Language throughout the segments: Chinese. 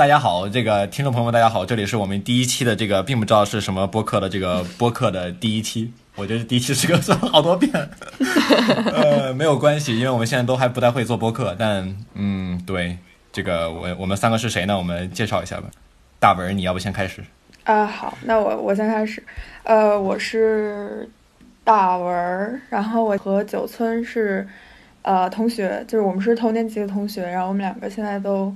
大家好，这个听众朋友们，大家好，这里是我们第一期的这个，并不知道是什么播客的这个播客的第一期。我觉得第一期是个说了好多遍，呃，没有关系，因为我们现在都还不太会做播客，但嗯，对，这个我我们三个是谁呢？我们介绍一下吧。大文，你要不先开始？啊，好，那我我先开始。呃，我是大文儿，然后我和九村是呃同学，就是我们是同年级的同学，然后我们两个现在都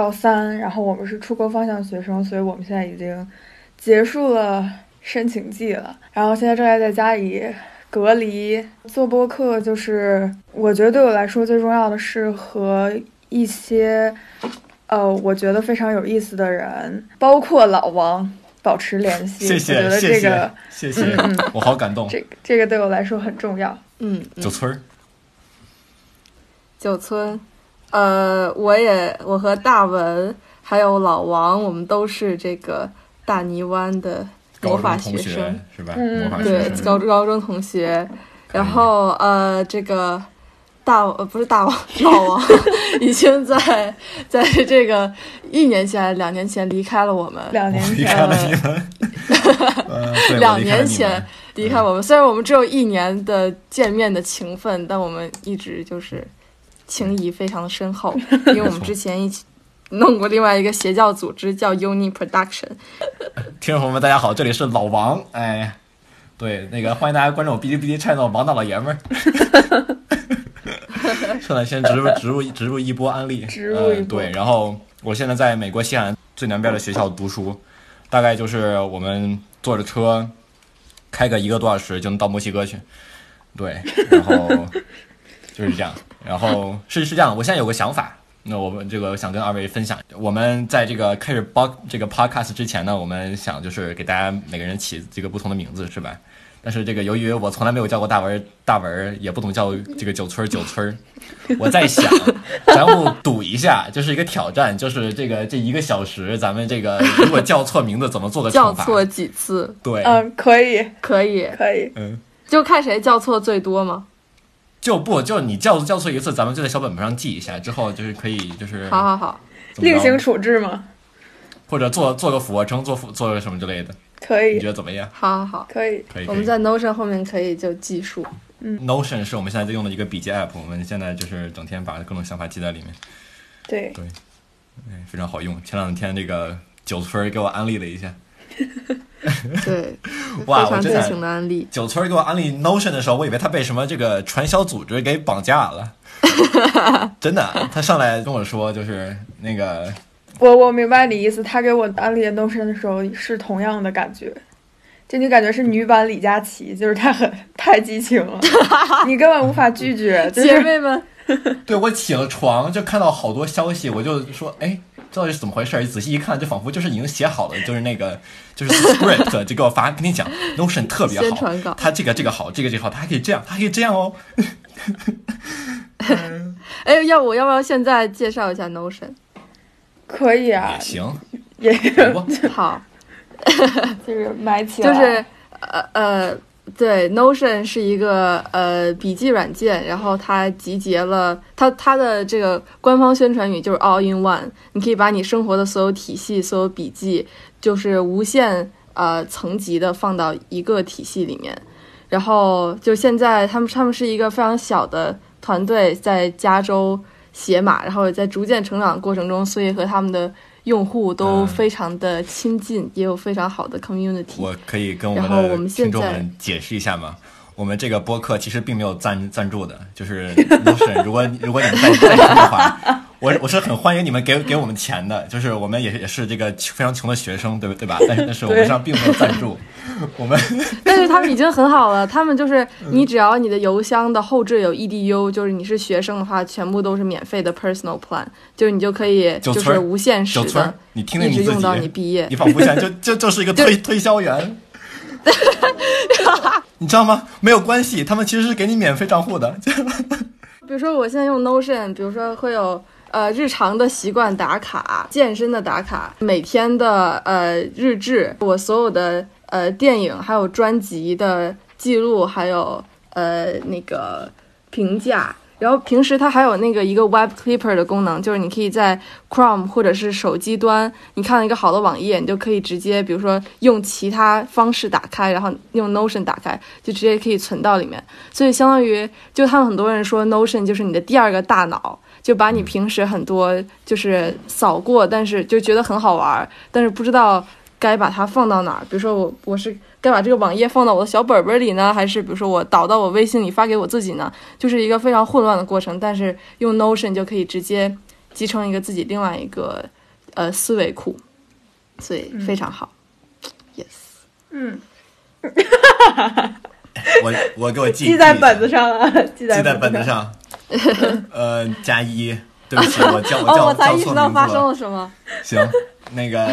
高三，然后我们是出国方向学生，所以我们现在已经结束了申请季了，然后现在正在在家里隔离做播客，就是我觉得对我来说最重要的是和一些呃我觉得非常有意思的人，包括老王保持联系。谢我觉谢，得谢谢这个，谢谢，我好感动。这个这个对我来说很重要。嗯，嗯九村儿，九村，呃，我也我和大文还有老王，我们都是这个大泥湾的魔法学生，是吧？嗯。魔法学对，生，高高中同学。然后呃，这个大呃不是大王，老王已经在在这个一年前、两年前离开了我们，两年前。我离开了你们，呃两年前离开我们。虽然我们只有一年的见面的情分，但我们一直就是情谊非常的深厚，因为我们之前一起弄过另外一个邪教组织叫 Uni Production。听众朋友们，大家好，这里是老王，哎，对，那个欢迎大家关注我哔哩哔哩 channel 王大老爷们儿。现在先植入植入植入一波安利，植入一波呃对，然后我现在在美国西海岸最南边的学校读书，大概就是我们坐着车开个一个多小时就能到墨西哥去，对，然后就是这样，然后是是这样，我现在有个想法，那我们这个想跟二位分享。我们在这个开始播这个 podcast 之前呢，我们想就是给大家每个人起这个不同的名字，是吧？但是这个由于我从来没有叫过大文儿大文儿，也不懂叫这个九村儿九村儿，我在想，咱们赌一下，就是一个挑战，就是这个这一个小时，咱们这个如果叫错名字，怎么做个惩罚？叫错几次对，嗯，可以，可以，可以。嗯，就看谁叫错最多吗？就不就你叫叫错一次，咱们就在小本本上记一下，之后就是可以就是好好好，另行处置吗？或者做做个俯卧撑，做俯做个什么之类的，可以你觉，得怎么样？好好好。可以。可以。我们在 Notion 后面可以就记数。嗯 Notion 是我们现在在用的一个笔记 app，我们现在就是整天把各种想法记在里面，对对，哎，非常好用。前两天这个九村儿给我安利了一下，对，哇我真的情的案例。九村给我安利 Notion 的时候，我以为他被什么这个传销组织给绑架了，真的。他上来跟我说，就是那个我我明白你意思。他给我安利 Notion 的时候是同样的感觉，就你感觉是女版李佳琦，就是他很太激情了，你根本无法拒绝。姐妹们，对我起了床就看到好多消息，我就说，哎，到底是怎么回事儿？仔细一看，就仿佛就是已经写好了，就是那个就是 script，就给我发，跟你讲，Notion 特别好宣传稿，它这个这个好，这个这个好，它还可以这样，它还可以这样哦。哎，要我要不要现在介绍一下 Notion？可以啊。也，行，也来吧好，就是买起来，就是呃呃，对，Notion 是一个呃笔记软件，然后它集结了它它的这个官方宣传语就是 All in One，你可以把你生活的所有体系、所有笔记，就是无限呃层级的放到一个体系里面。然后就现在他们他们是一个非常小的团队，在加州写码，然后也在逐渐成长的过程中，所以和他们的用户都嗯非常的亲近，也有非常好的 community。我可以跟我们的听众们解释一下吗？我们这个播客其实并没有赞赞助的，就是 Notion，如果如果你们在在听的话，我我是很欢迎你们给给我们钱的，就是我们也也是这个非常穷的学生，对不对吧？但是但是我们对上并没有赞助，我们 但是他们已经很好了，他们就是你只要你的邮箱的后置有 edu，就是你是学生的话，全部都是免费的 personal plan，就是你就可以就是无限时九村儿的，你直用到你，毕业你。仿佛现在就就就是一个推 推销员。你知道吗？没有关系，他们其实是给你免费账户的。比如说我现在用 Notion，比如说会有呃日常的习惯打卡、健身的打卡、每天的呃日志，我所有的呃电影还有专辑的记录，还有呃那个评价，然后平时它还有那个一个 Web Clipper 的功能，就是你可以在 Chrome 或者是手机端，你看了一个好的网页，你就可以直接，比如说用其他方式打开，然后用 Notion 打开，就直接可以存到里面。所以相当于，就他们很多人说 Notion 就是你的第二个大脑，就把你平时很多就是扫过，但是就觉得很好玩，但是不知道该把它放到哪儿。比如说我我是。该把这个网页放到我的小本本里呢，还是比如说我导到我微信里发给我自己呢？就是一个非常混乱的过程。但是用 Notion 就可以直接集成一个自己另外一个呃思维库，所以非常好。Yes，嗯，我我给我记记在本子上了，记在本子上。呃，加一，对不起，我叫我叫我才意识到发生了什么。行，那个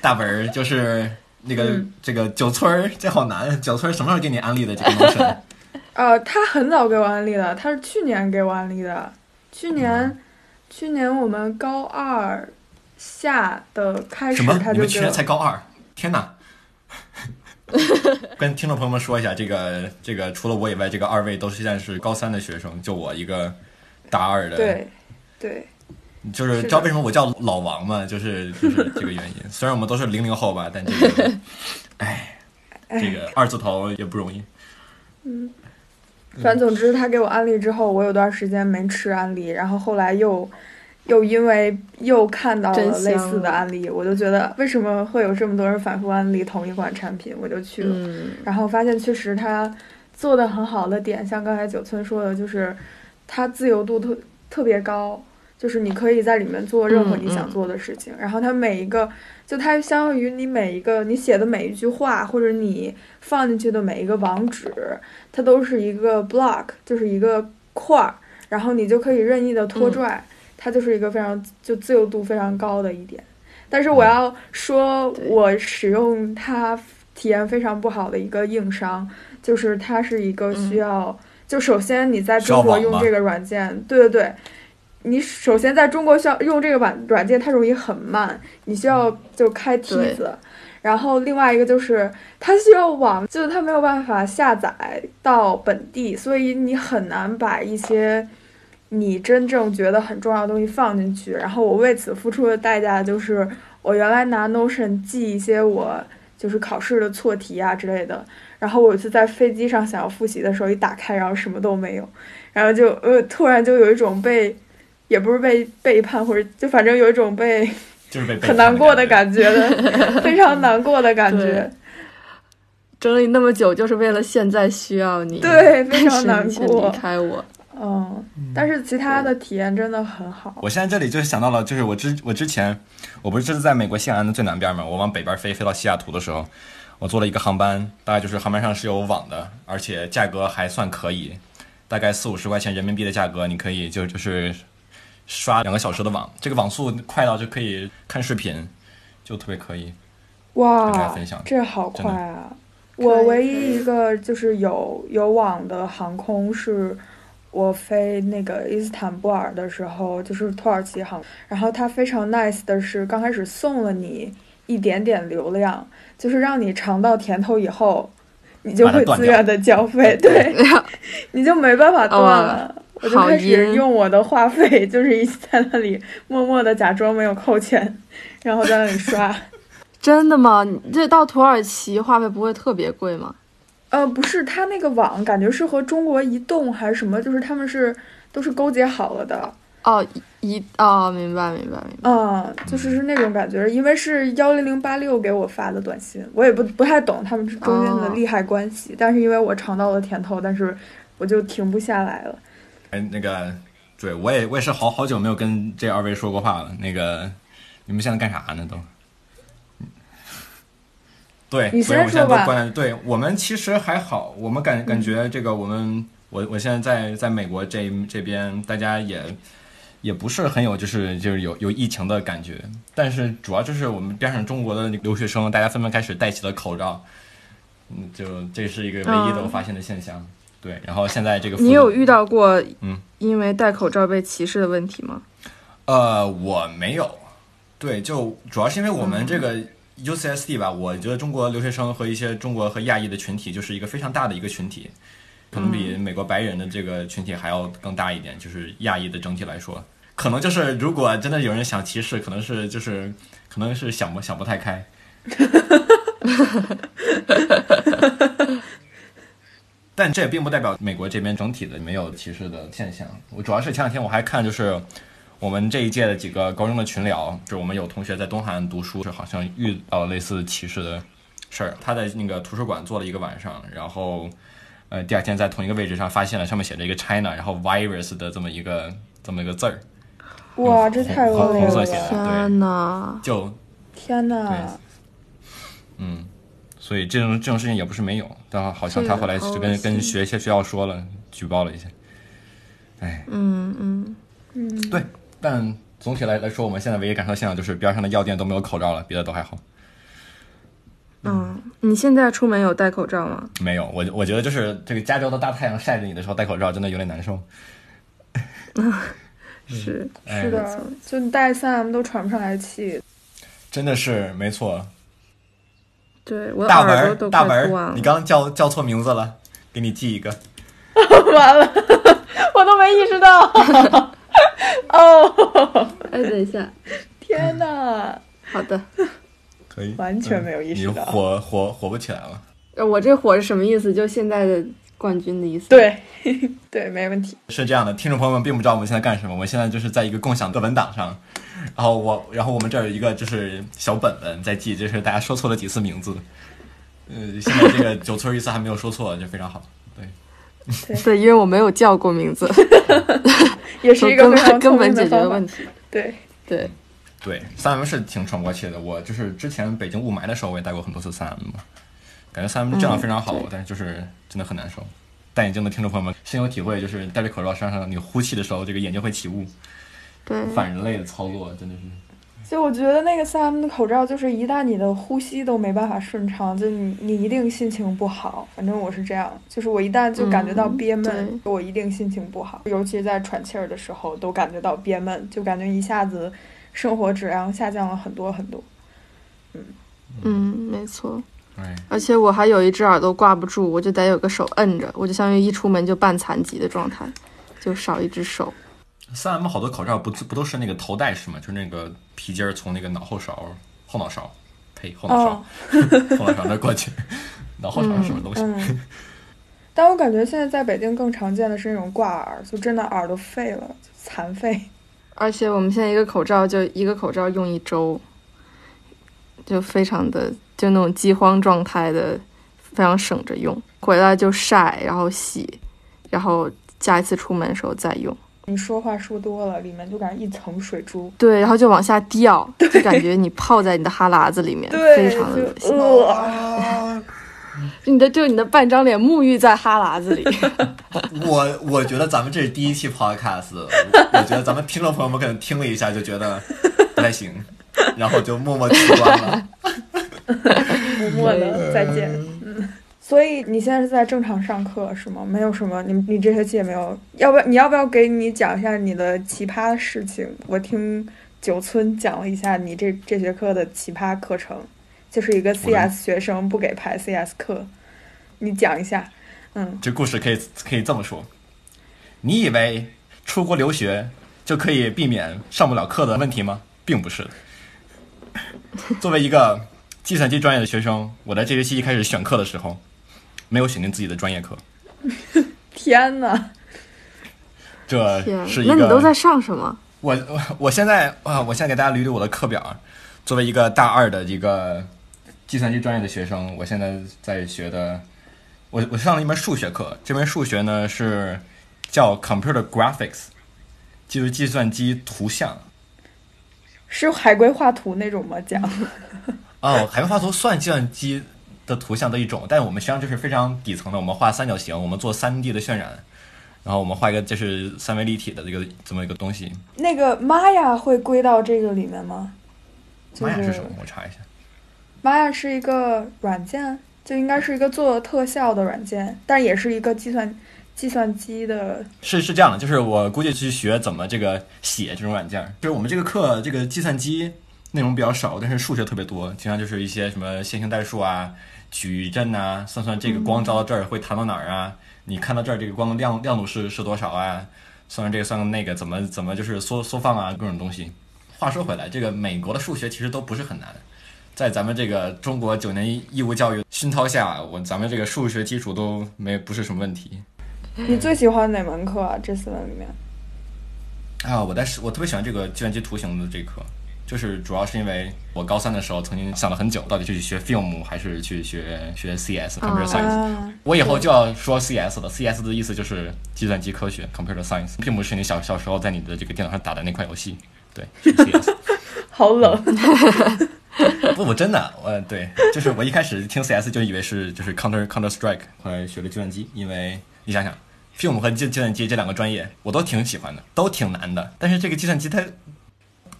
大本儿就是。那个这个九村儿这好难，九村儿什么时候给你安利的这个 Notion？呃，他很早给我安利的，他是去年给我安利的。去年，去年我们高二下的开始，他就你们去年才高二？天哪！跟听众朋友们说一下，这个这个除了我以外，这个二位都是现在是高三的学生，就我一个大二的。对，对。就是知道为什么我叫老王吗，就是就是这个原因。虽然我们都是零零后吧，但这个，哎，这个二字头也不容易。嗯，反正总之他给我安利之后，我有段时间没吃安利，然后后来又又因为又看到了类似的案例，我就觉得为什么会有这么多人反复安利同一款产品，我就去了，然后发现确实他做的很好的点，像刚才九村说的，就是它自由度特特别高。就是你可以在里面做任何你想做的事情，然后它每一个，就它相当于你每一个你写的每一句话，或者你放进去的每一个网址，它都是一个 block，就是一个块儿，然后你就可以任意的拖拽，它就是一个非常就自由度非常高的一点。但是我要说，我使用它体验非常不好的一个硬伤，就是它是一个需要，就首先你在中国用这个软件，对对对。你首先在中国需要用这个软软件，它容易很慢，你需要就开梯子。然后另外一个就是它需要网，就是它没有办法下载到本地，所以你很难把一些你真正觉得很重要的东西放进去。然后我为此付出的代价就是，我原来拿 Notion 记一些我就是考试的错题啊之类的。然后我有一次在飞机上想要复习的时候，一打开，然后什么都没有，然后就呃突然就有一种被。也不是被背叛，或者就反正有一种被就是被 很难过的感觉的，非常难过的感觉。整理那么久就是为了现在需要你，对，非常难过。离开我，嗯，但是其他的体验真的很好。我现在这里就是想到了，就是我之我之前我不是这是在美国西海岸的最南边嘛，我往北边飞，飞到西雅图的时候，我坐了一个航班，大概就是航班上是有网的，而且价格还算可以，大概四五十块钱人民币的价格，你可以就就是。刷两个小时的网，这个网速快到就可以看视频，就特别可以。哇，跟大家分享，这好快啊！我唯一一个就是有有网的航空是，我飞那个伊斯坦布尔的时候，就是土耳其航，然后它非常 nice 的是，刚开始送了你一点点流量，就是让你尝到甜头以后，你就会自愿的交费，对，你就没办法断了。我就开始用我的话费，就是一直在那里默默的假装没有扣钱，然后在那里刷。真的吗？这到土耳其话费不会特别贵吗？呃，不是，他那个网感觉是和中国移动还是什么，就是他们是都是勾结好了的。哦，移哦，明白明白明白。嗯，就是是那种感觉，因为是幺零零八六给我发的短信，我也不不太懂他们中间的利害关系，但是因为我尝到了甜头，但是我就停不下来了。哎，那个，对我也我也是好好久没有跟这二位说过话了。那个，你们现在干啥呢？都？对，所以我现在都关。对我们其实还好，我们感感觉这个我们，我我现在在在美国这这边，大家也也不是很有就是就是有有疫情的感觉，但是主要就是我们边上中国的留学生，大家纷纷开始戴起了口罩，嗯，就这是一个唯一的我发现的现象。对，然后现在这个你有遇到过嗯，因为戴口罩被歧视的问题吗？呃，我没有。对，就主要是因为我们这个 UCSD 吧，我觉得中国留学生和一些中国和亚裔的群体就是一个非常大的一个群体。可能比美国白人的这个群体还要更大一点，就是亚裔的整体来说，可能就是如果真的有人想歧视，可能是就是可能是想不想不太开。但这也并不代表美国这边整体的没有歧视的现象。我主要是前两天我还看，就是我们这一届的几个高中的群聊，就是我们有同学在东海岸读书，就好像遇到了类似歧视的事儿。他在那个图书馆坐了一个晚上，然后呃第二天在同一个位置上发现了上面写着一个 China，然后 virus 的这么一个这么一个字儿，哇，这太恶了！天呐，就天哪！嗯，所以这种这种事情也不是没有，但好像他后来就跟跟学学校说了，举报了一下。哎，嗯嗯，嗯，对，但总体来来说，我们现在唯一感受现象就是边上的药店都没有口罩了，别的都还好。嗯，你现在出门有戴口罩吗？没有，我我觉得就是这个加州的大太阳晒着你的时候戴口罩真的有点难受。是，哎是的，就你戴三 M 都喘不上来气。真的是没错。对我的大文儿，耳朵都大文儿，快断了你。刚刚叫叫错名字了，给你记一个。完了，我都没意识到。哦，哎，等一下，天哪！好的，可以，完全没有意识到嗯你火火火不起来了。呃我这火是什么意思？就现在的冠军的意思。，对，对，没问题。是这样的，听众朋友们并不知道我们现在干什么，我们现在就是在一个共享的文档上，然后我，然后我们这儿有一个就是小本本在记，就是大家说错了几次名字。呃，现在这个九村一次还没有说错，就非常好。对，对，因为我没有叫过名字，也是一个根非常本根本解决的问题。对，对，对，三 M 是挺喘不过气的。我就是之前北京雾霾的时候，我也戴过很多次三 M 嘛，感觉三 M 质量非常好，嗯但是就是真的很难受。戴眼镜的听众朋友们深有体会，就是戴着口罩上上你呼气的时候，这个眼睛会起雾，对，反人类的操作真的是。就我觉得那个三 M 的口罩，就是一旦你的呼吸都没办法顺畅，就你你一定心情不好。反正我是这样，就是我一旦就感觉到嗯憋闷，对我一定心情不好，尤其是在喘气儿的时候，都感觉到憋闷，就感觉一下子生活质量下降了很多很多。嗯，没错。哎，而且我还有一只耳朵挂不住，我就得有个手摁着，我就相当于一出门就半残疾的状态，就少一只手。三 M 好多口罩不不都是那个头戴式嘛，就是那个皮筋儿从那个脑后勺、后脑勺，呸，后脑勺，哦，后脑勺那过去，脑后勺是什么东西？但我感觉现在在北京更常见的是那种挂耳，就真的耳朵废了，残废。而且我们现在一个口罩就一个口罩用一周，就非常的就那种饥荒状态的，非常省着用。回来就晒，然后洗，然后下一次出门的时候再用。你说话说多了，里面就感觉一层水珠。对，然后就往下掉，就感觉你泡在你的哈喇子里面，非常的恶就心。你的就你的半张脸沐浴在哈喇子里。我我觉得咱们这是第一期 podcast，我觉得咱们听众朋友们可能听了一下就觉得不太行，然后就默默取关了。默默的再见。嗯，所以你现在是在正常上课是吗？没有什么，你你这学期也没有，要不要你要不要给你讲一下你的奇葩的事情？我听九村讲了一下你这这学科的奇葩课程，就是一个 CS 学生不给排 CS 课，你讲一下。嗯，这故事可以可以这么说：你以为出国留学就可以避免上不了课的问题吗？并不是。作为一个计算机专业的学生，我在这学期一开始选课的时候，没有选定自己的专业课，天呐，这天是，一个。那你都在上什么？我我我现在啊，我现在给大家捋捋我的课表。作为一个大二的一个计算机专业的学生，我现在在学的，我我上了一门数学课。这门数学呢是叫 Computer Graphics，就是计算机图像。是海龟画图那种吗？讲哦，海龟画图算计算机的图像的一种，但我们实际上就是非常底层的，我们画三角形，我们做三 D 的渲染，然后我们画一个就是三维立体的这个这么一个东西。那个玛雅会归到这个里面吗？就是玛雅是什么？我查一下。玛雅是一个软件，就应该是一个做特效的软件，但也是一个计算计算机的。是是这样的，就是我估计去学怎么这个写这种软件儿。就是我们这个课，这个计算机内容比较少，但是数学特别多，经常就是一些什么线性代数啊、矩阵呐、算算这个光照到这儿会弹到哪儿啊？你看到这儿这个光的亮亮度是是多少啊？算算这个算算那个，怎么怎么就是缩缩放啊，各种东西。话说回来，这个美国的数学其实都不是很难，在咱们这个中国九年义义务教育熏陶下，我咱们这个数学基础都没不是什么问题。你最喜欢哪门课啊？这四门里面？啊，我在我特别喜欢这个计算机图形的这课，就是主要是因为我高三的时候曾经想了很久，到底去学 film 还是去学学 CS computer science。啊，我以后就要说 CS 了，CS 的意思就是计算机科学 computer science，并不是你小小时候在你的这个电脑上打的那款游戏。对，是 CS。好冷。不，我真的，我对，就是我一开始听 CS 就以为是就是 Counter Counter Strike，后来学了计算机，因为你想想，film 和计计算机这两个专业我都挺喜欢的，都挺难的，但是这个计算机它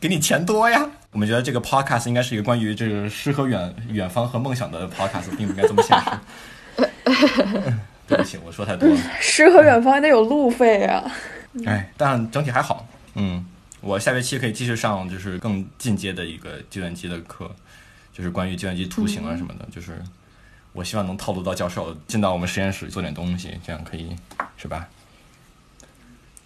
给你钱多呀。我们觉得这个 podcast 应该是一个关于这个诗和远远方和梦想的 podcast，并不应该这么现实。对不起，我说太多了。诗和远方还得有路费啊。哎，但整体还好。嗯，我下学期可以继续上就是更进阶的一个计算机的课，就是关于计算机图形啊什么的。就是我希望能套路到教授，进到我们实验室做点东西，这样可以是吧？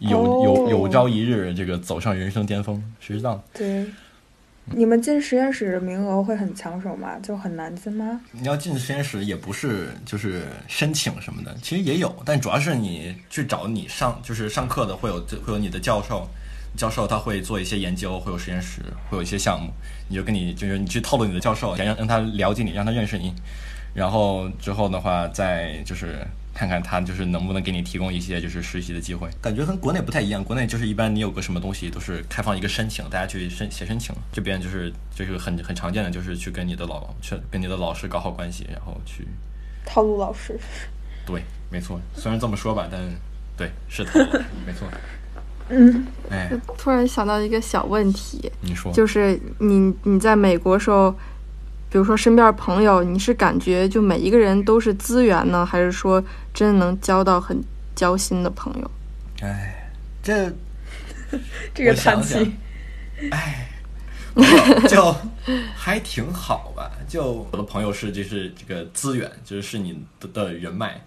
有有有朝一日这个走上人生巅峰，谁知道？对，你们进实验室的名额会很抢手吗？就很难进吗？你要进实验室也不是就是申请什么的，其实也有，但主要是你去找你上就是上课的会有会有你的教授，教授他会做一些研究，会有实验室，会有一些项目，你就跟你就是你去套路你的教授，想让让他了解你，让他认识你，然后之后的话再就是看看他就是能不能给你提供一些就是实习的机会，感觉跟国内不太一样，国内就是一般你有个什么东西都是开放一个申请，大家去申写申请，这边就是就是很很常见的就是去跟你的老去跟你的老师搞好关系，然后去。套路老师。对，没错，虽然这么说吧，但对是套路，没错，嗯，哎，突然想到一个小问题，你说。就是你你在美国时候，比如说身边朋友，你是感觉就每一个人都是资源呢，还是说真的能交到很交心的朋友？哎，这 这个叹气。就还挺好吧。就我的朋友是就是这个资源，就是是你的的人脉，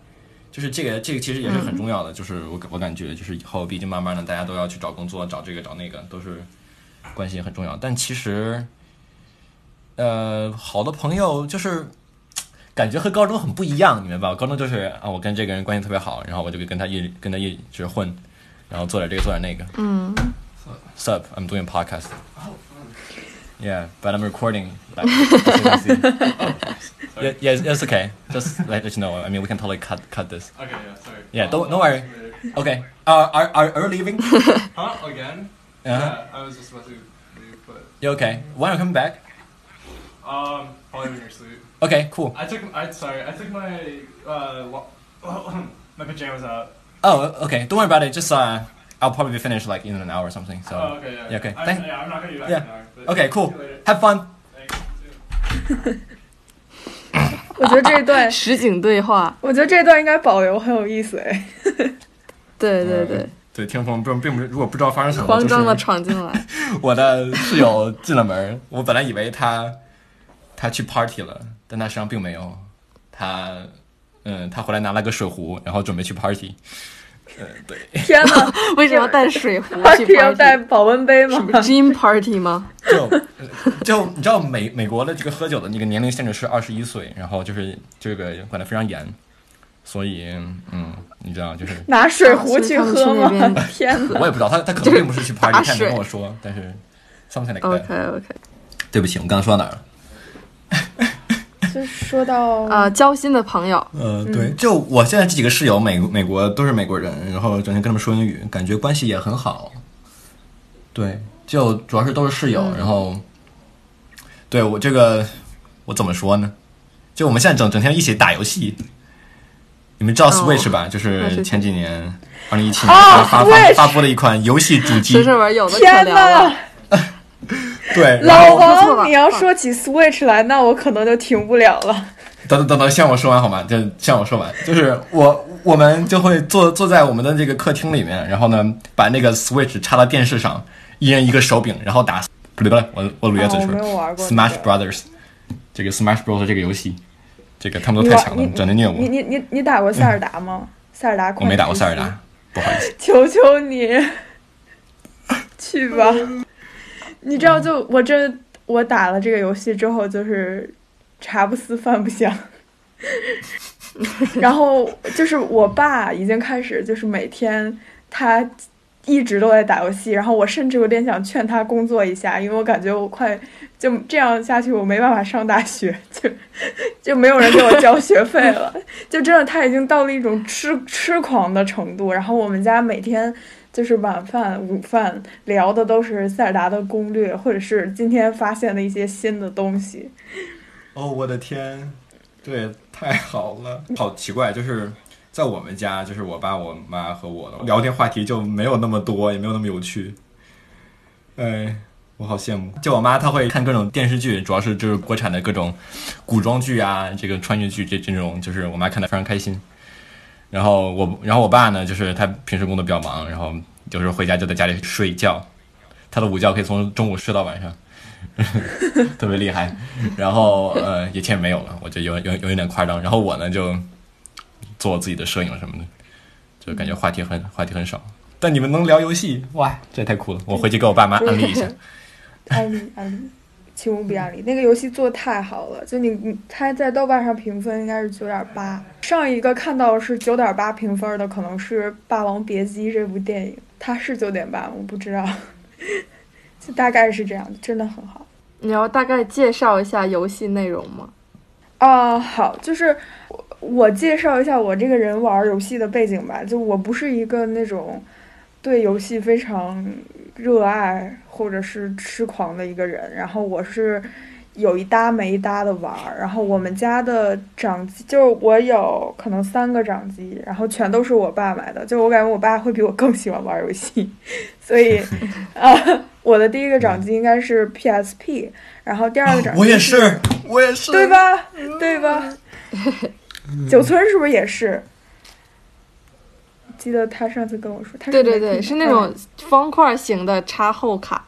就是这个这个其实也是很重要的。就是我我感觉就是以后毕竟慢慢的大家都要去找工作，找这个找那个，都是关系很重要。但其实，呃，好的朋友就是。感觉和高中很不一样，你明白吧？高中就是啊，我跟这个人关系特别好，然后我就跟他一跟他一直混，然后做点这个做点那个。嗯 Sup, I'm doing a podcast. Yeah, but I'm recording. Like, as you can see. yeah, yeah, it's okay. Just let, let you know. I mean, we can totally cut cut this. Okay, yeah, sorry. Yeah, don't- I'll- don't I'll worry. see you later. Okay. Uh, are are are you leaving? Huh? Again? Uh-huh. Yeah, I was just about to leave, but You okay? When are you coming back? um, probably when you're asleep. Okay, cool. I took. I sorry. I took my uh wa- my pajamas out. Oh, okay. Don't worry about it. Just uh, I'll probably be finished like in an hour or something. So. oh, okay. Yeah. yeah, okay. I, Thank- yeah, I'm not gonna be back Yeah. in an hour. But Okay, cool. See you later. Have fun. Thanks. 我觉得这一段，实景对话，我觉得这一段应该保留，很有意思哎。对对对，对，听众朋友们并并不是，如果不知道发生什么，慌张的就是闯进来，我的室友进了门，我本来以为他他去 party 了， 但他实际上并没有。他嗯，他回来拿了个水壶，然后准备去 party。呃，对，天哪为什么要带水壶去，party 要带保温杯吗？gym party 吗？就就你知道美美国的这个喝酒的那个年龄限制是二十一岁，然后就是这个管得非常严，所以嗯，你知道就是拿水壶去喝吗？天哪！我也不知道他他可能并不是去 party，他也没跟我说，但是 something like that。OK OK，对不起，我们刚刚说到哪儿了？就说到啊，交心的朋友，呃，对，就我现在这几个室友，美美国都是美国人，然后整天跟他们说英语，感觉关系也很好。对，就主要是都是室友，然后，对我这个我怎么说呢？就我们现在整整天一起打游戏，你们知道哦。Switch 吧？就是是前几年二零一七年哦发发发布了一款游戏主机。天聊了。哪！对，老王，你要说起 Switch 来，那我可能就停不了了。等等等等，先让我说完好吗？就先让我说完，就是我我们就会坐坐在我们的这个客厅里面，然后呢，把那个 Switch 插到电视上，一人一个手柄，然后打不对不对，我我捋下嘴唇啊我没有玩过 Smash Brothers，这个 Smash Bros 这个游戏，这个他们都太强了你，整天虐我你。你你你打过塞尔达吗？塞尔达我没打过塞尔达，不好意思。求求你，去吧。你知道，就我这我打了这个游戏之后，就是茶不思饭不想。然后就是我爸已经开始，就是每天他一直都在打游戏，然后我甚至有点想劝他工作一下，因为我感觉我快就这样下去，我没办法上大学，就就没有人给我交学费了。就真的他已经到了一种痴痴狂的程度。然后我们家每天就是晚饭、午饭聊的都是塞尔达的攻略，或者是今天发现的一些新的东西。哦，我的天，对，太好了，好奇怪，就是在我们家，就是我爸、我妈和我的聊天话题就没有那么多，也没有那么有趣。哎，我好羡慕。就我妈，她会看各种电视剧，主要是就是国产的各种古装剧啊，这个穿越剧这这种，就是我妈看的非常开心。然后我，然后我爸呢，就是他平时工作比较忙，然后有时候回家就在家里睡觉，他的午觉可以从中午睡到晚上。特别厉害，然后呃，一切没有了，我觉得有有有一点夸张。然后我呢就做我自己的摄影什么的，就感觉话题很话题很少。但你们能聊游戏，哇，这太酷了！我回去给我爸妈安利一下。安利安利，请无比安利。那个游戏做的太好了，就你你它在豆瓣上评分应该是九点八，上一个看到是九点八评分的可能是《霸王别姬》这部电影，它是九点八，我不知道，就大概是这样，真的很好。你要大概介绍一下游戏内容吗？啊、好，就是我我介绍一下我这个人玩游戏的背景吧。就我不是一个那种对游戏非常热爱或者是痴狂的一个人，然后我是有一搭没一搭的玩儿。然后我们家的掌机，就是我有可能三个掌机，然后全都是我爸买的。就我感觉我爸会比我更喜欢玩游戏，所以啊、我的第一个掌机应该是 PSP，然后第二个掌机、哦我也是，我也是，对？吧？对吧？九村是不是也是？记得他上次跟我说，他是对对对，是那种方块型的插后卡。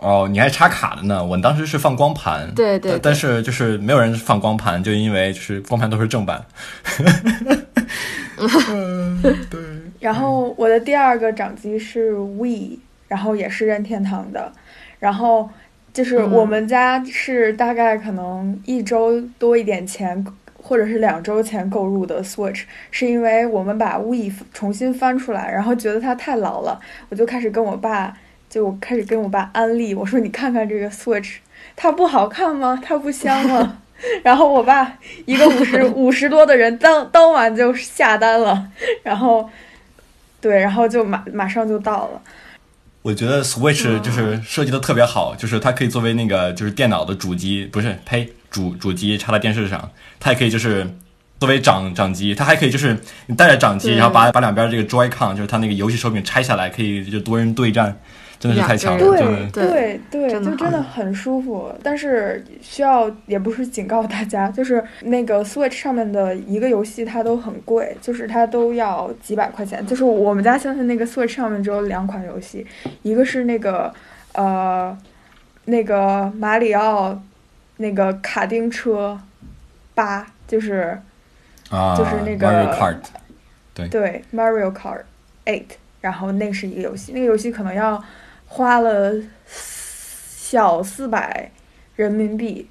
哦，你还插卡的呢，我当时是放光盘。对对对但但是就是没有人放光盘，就因为就是光盘都是正版。嗯，对。然后我的第二个掌机是 We，然后也是任天堂的，然后就是嗯我们家是大概可能一周多一点前，或者是两周前购入的 Switch，是因为我们把 We 重新翻出来，然后觉得它太老了，我就开始跟我爸，就我开始跟我爸安利，我说你看看这个 Switch，它不好看吗？它不香吗？然后我爸一个五十 五十多的人当当晚就下单了，然后对，然后就马马上就到了。我觉得 Switch 就是设计的特别好，就是它可以作为那个就是电脑的主机，不是呸主主机插在电视上，它也可以就是作为掌掌机，它还可以就是你带着掌机，然后把把两边这个 Joy-Con 就是它那个游戏手柄拆下来，可以就多人对战，真的是太强了，对。对对，就真的很舒服。但是需要也不是警告大家，就是那个 Switch 上面的一个游戏它都很贵，就是它都要几百块钱。就是我们家现在那个 Switch 上面只有两款游戏，一个是那个呃那个马里奥那个卡丁车八，就是啊，就是那个 Mario Kart，对。Mario Kart Eight，然后那是一个游戏，那个游戏可能要花了小四百人民币，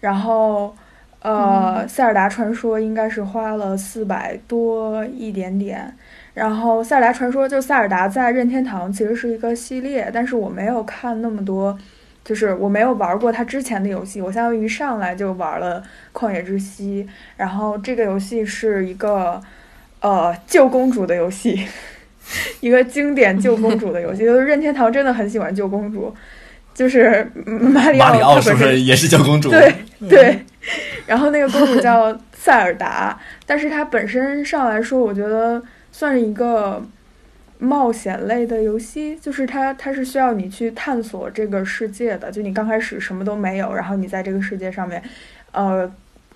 然后呃，塞尔达传说应该是花了四百多一点点。然后塞尔达传说就塞尔达在任天堂其实是一个系列，但是我没有看那么多，就是我没有玩过它之前的游戏，我相当于一上来就玩了旷野之息，然后这个游戏是一个呃救公主的游戏，一个经典救公主的游戏，就是任天堂真的很喜欢救公主，就是嗯马里奥马里奥不是也是救公主？对对，然后那个公主叫塞尔达，但是它本身上来说，我觉得算是一个冒险类的游戏，就是它它是需要你去探索这个世界的，就你刚开始什么都没有，然后你在这个世界上面，呃，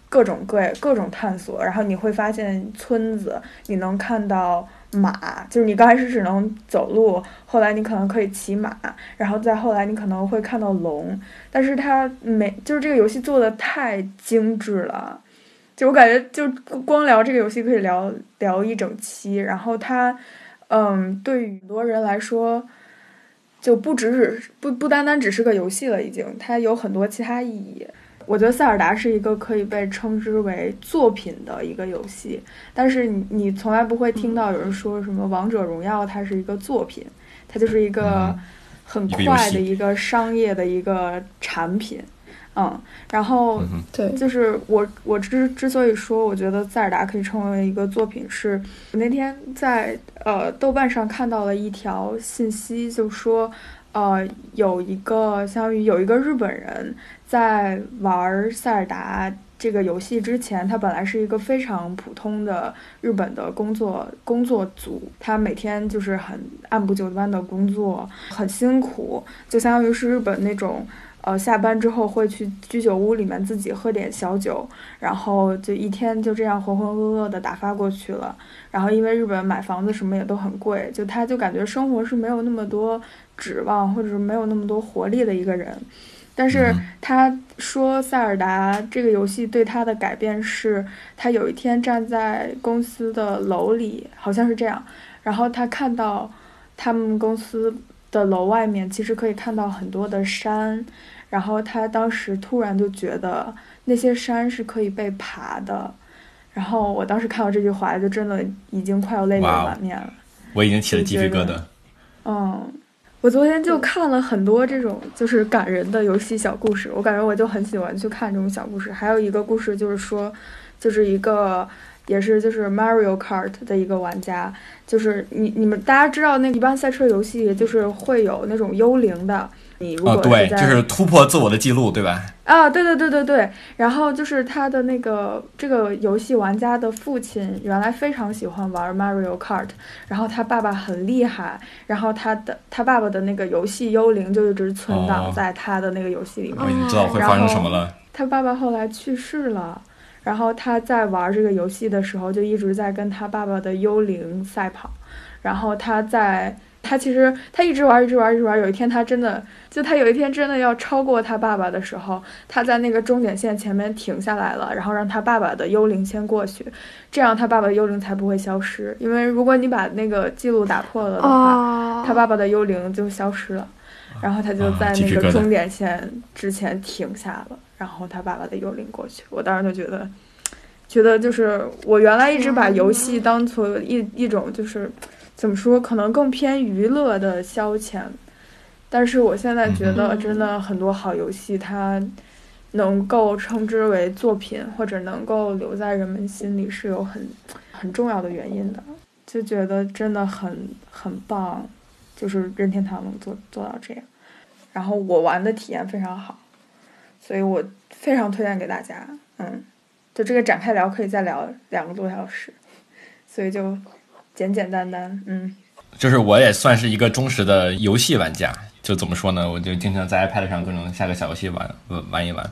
各种各各种探索，然后你会发现村子，你能看到马，就是你刚开始只能走路，后来你可能可以骑马，然后再后来你可能会看到龙，但是它每就是这个游戏做的太精致了，就我感觉就光聊这个游戏可以聊聊一整期，然后它，嗯，对于很多人来说。就不只是不不单单只是个游戏了，已经它有很多其他意义。我觉得塞尔达是一个可以被称之为作品的一个游戏，但是你你从来不会听到有人说什么王者荣耀它是一个作品，它就是一个很快的一个商业的一个产品。嗯，然后对，就是我我之之所以说我觉得塞尔达可以称为一个作品，是我那天在呃豆瓣上看到了一条信息，就说呃有一个相当于有一个日本人在玩塞尔达这个游戏之前，他本来是一个非常普通的日本的工作工作组，他每天就是很按部就班的工作，很辛苦，就相当于是日本那种。呃，下班之后会去居酒屋里面自己喝点小酒，然后就一天就这样浑浑噩噩的打发过去了。然后因为日本买房子什么也都很贵，就他就感觉生活是没有那么多指望，或者是没有那么多活力的一个人。但是他说塞尔达这个游戏对他的改变是，他有一天站在公司的楼里，好像是这样，然后他看到他们公司的楼外面其实可以看到很多的山。然后他当时突然就觉得那些山是可以被爬的，然后我当时看到这句话，就真的已经快要泪流满面了。我已经起了鸡皮疙瘩。嗯，我昨天就看了很多这种就是感人的游戏小故事，我感觉我就很喜欢去看这种小故事。还有一个故事就是说，就是一个也是就是 Mario Kart 的一个玩家，就是你你们大家知道那一般赛车游戏就是会有那种幽灵的。你如果对，就是突破自我的记录，对吧？啊，对对对对对。然后就是他的那个这个游戏玩家的父亲，原来非常喜欢玩 Mario Kart，然后他爸爸很厉害，然后他的他爸爸的那个游戏幽灵就一直存档在他的那个游戏里面。我已经知道会发生什么了。他爸爸后来去世了，然后他在玩这个游戏的时候，就一直在跟他爸爸的幽灵赛跑，然后他在。他其实他一直玩，一直玩，一直玩。有一天他真的，就他有一天真的要超过他爸爸的时候，他在那个终点线前面停下来了，然后让他爸爸的幽灵先过去，这样他爸爸的幽灵才不会消失。因为如果你把那个记录打破了的话，他爸爸的幽灵就消失了。然后他就在那个终点线之前停下了，然后他爸爸的幽灵过去。我当时就觉得，觉得就是我原来一直把游戏当做一一种就是。怎么说？可能更偏娱乐的消遣，但是我现在觉得，真的很多好游戏，它能够称之为作品，或者能够留在人们心里，是有很很重要的原因的。就觉得真的很很棒，就是任天堂能做做到这样。然后我玩的体验非常好，所以我非常推荐给大家。嗯，就这个展开聊可以再聊两个多小时，所以就。简简单单，嗯，就是我也算是一个忠实的游戏玩家，就怎么说呢？我就经常在 iPad 上各种下个小游戏玩玩一玩。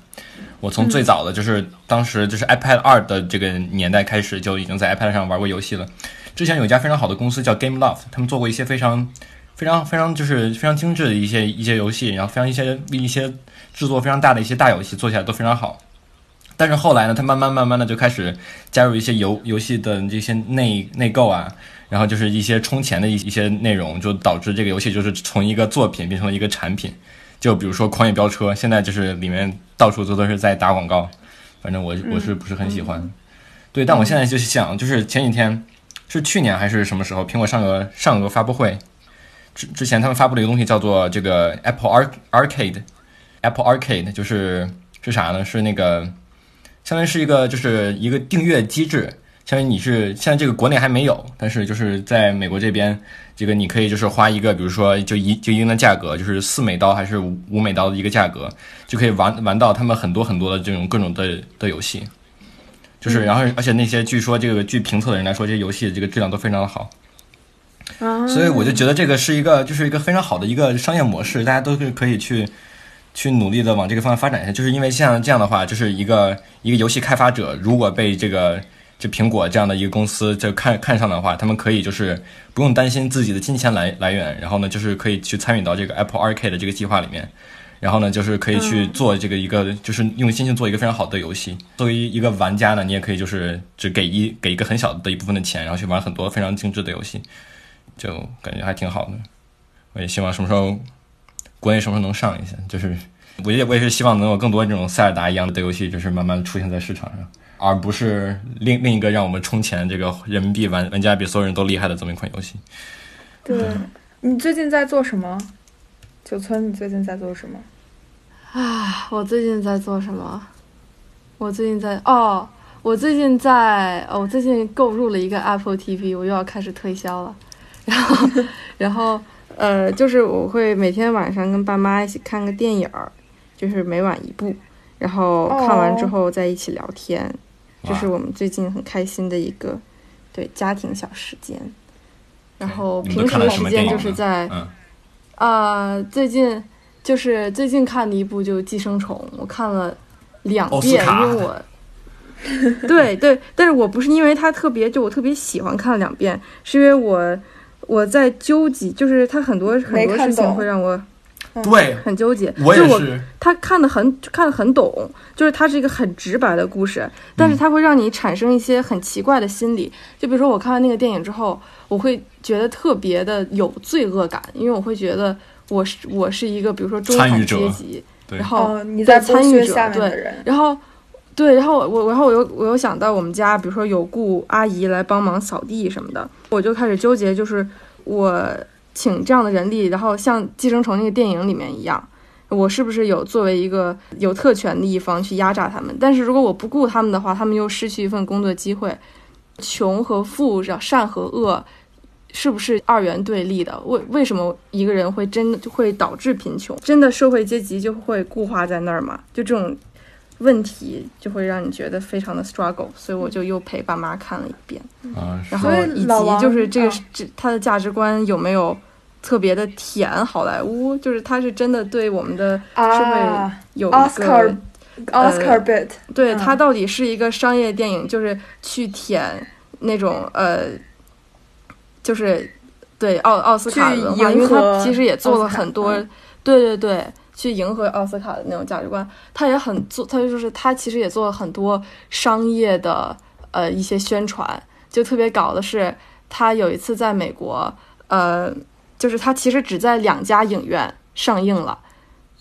我从最早的就是当时就是 iPad 二的这个年代开始，就已经在 iPad 上玩过游戏了。之前有一家非常好的公司叫 Game Loft，他们做过一些非常非常非常就是非常精致的一些一些游戏，然后非常一些一些制作非常大的一些大游戏，做起来都非常好。但是后来呢，他慢慢慢慢的就开始加入一些游游戏的这些内内购啊。然后就是一些充钱的一一些内容，就导致这个游戏就是从一个作品变成了一个产品。就比如说《狂野飙车》，现在就是里面到处都都是在打广告，反正我我是不是很喜欢。对，但我现在就是想，就是前几天是去年还是什么时候，苹果上个上个发布会之之前，他们发布了一个东西叫做这个 Apple Arcade，Apple Arcade 就是是啥呢？是那个相当于是一个就是一个订阅机制。相当于你是现在这个国内还没有，但是就是在美国这边，这个你可以就是花一个，比如说就一就一定的价格，就是四美刀还是五五美刀的一个价格，就可以玩玩到他们很多很多的这种各种的的游戏，就是然后而且那些据说这个据评测的人来说，这些游戏这个质量都非常的好，所以我就觉得这个是一个就是一个非常好的一个商业模式，大家都是可以去去努力的往这个方向发展一下，就是因为像这样的话，就是一个一个游戏开发者，如果被这个就苹果这样的一个公司就看看上的话，他们可以就是不用担心自己的金钱来来源，然后呢，就是可以去参与到这个 Apple Arcade 的这个计划里面，然后呢，就是可以去做这个一个就是用心去做一个非常好的游戏。作为一个玩家呢，你也可以就是只给一给一个很小的一部分的钱，然后去玩很多非常精致的游戏，就感觉还挺好的。我也希望什么时候。国内什么时候能上一下？就是我也我也是希望能有更多这种塞尔达一样的游戏，就是慢慢出现在市场上，而不是另另一个让我们充钱这个人民币玩玩家比所有人都厉害的这么一款游戏。对你最近在做什么？九村，你最近在做什么？啊，我最近在做什么？我最近在哦，我最近在哦，我最近购入了一个 Apple TV，我又要开始推销了，然后 然后。呃，就是我会每天晚上跟爸妈一起看个电影儿，就是每晚一部，然后看完之后再一起聊天，这是我们最近很开心的一个对家庭小时间。然后平时的时间就是在，啊，最近就是最近看的一部就《寄生虫》，我看了两遍，因为我，对对，但是我不是因为它特别，就我特别喜欢看了两遍，是因为我。我在纠结，就是他很多很多事情会让我对很纠结。我也是，他看的很看的很懂，就是他是一个很直白的故事，但是他会让你产生一些很奇怪的心理。就比如说，我看完那个电影之后，我会觉得特别的有罪恶感，因为我会觉得我是我是一个比如说中产阶级，然后你在参与者对，然后。对，然后我我然后我又我又想到我们家，比如说有雇阿姨来帮忙扫地什么的，我就开始纠结，就是我请这样的人力，然后像《寄生虫》那个电影里面一样，我是不是有作为一个有特权的一方去压榨他们？但是如果我不雇他们的话，他们又失去一份工作机会，穷和富，善和恶，是不是二元对立的？为为什么一个人会真的会导致贫穷？真的社会阶级就会固化在那儿吗？就这种。问题就会让你觉得非常的 struggle，所以我就又陪爸妈看了一遍，然后以及就是这个这他的价值观有没有特别的舔好莱坞，就是他是真的对我们的社会有一个 Oscar bit，对他到底是一个商业电影，就是去舔那种呃，就是对奥奥斯卡的话，因为他其实也做了很多，对对对。去迎合奥斯卡的那种价值观，他也很做，他就是他其实也做了很多商业的呃一些宣传，就特别搞的是，他有一次在美国，呃，就是他其实只在两家影院上映了，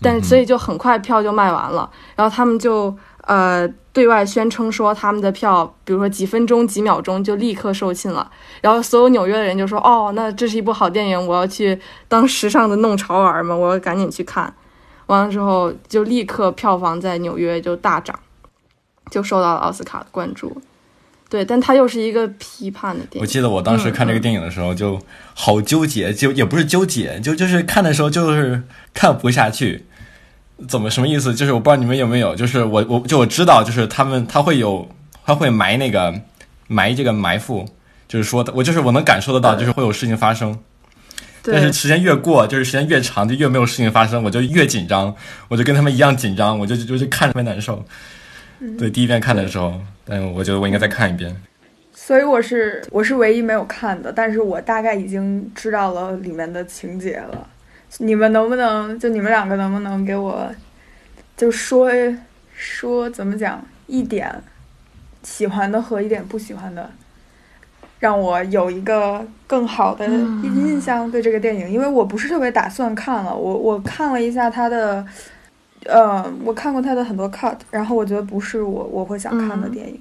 但所以就很快票就卖完了，然后他们就呃对外宣称说他们的票，比如说几分钟几秒钟就立刻售罄了，然后所有纽约的人就说哦，那这是一部好电影，我要去当时尚的弄潮儿嘛，我要赶紧去看。完了之后，就立刻票房在纽约就大涨，就受到了奥斯卡的关注。对，但它又是一个批判的电影。我记得我当时看这个电影的时候，就好纠结，就也不是纠结，就就是看的时候就是看不下去。怎么什么意思？就是我不知道你们有没有，就是我我就我知道，就是他们他会有他会埋那个埋这个埋伏，就是说我就是我能感受得到，就是会有事情发生。但是时间越过，就是时间越长，就越没有事情发生，我就越紧张，我就跟他们一样紧张，我就就就看特别难受。对，第一遍看的时候，但我觉得我应该再看一遍。所以我是我是唯一没有看的，但是我大概已经知道了里面的情节了。你们能不能就你们两个能不能给我就说说怎么讲一点喜欢的和一点不喜欢的？让我有一个更好的印象对这个电影，因为我不是特别打算看了。我我看了一下他的，呃，我看过他的很多 cut，然后我觉得不是我我会想看的电影。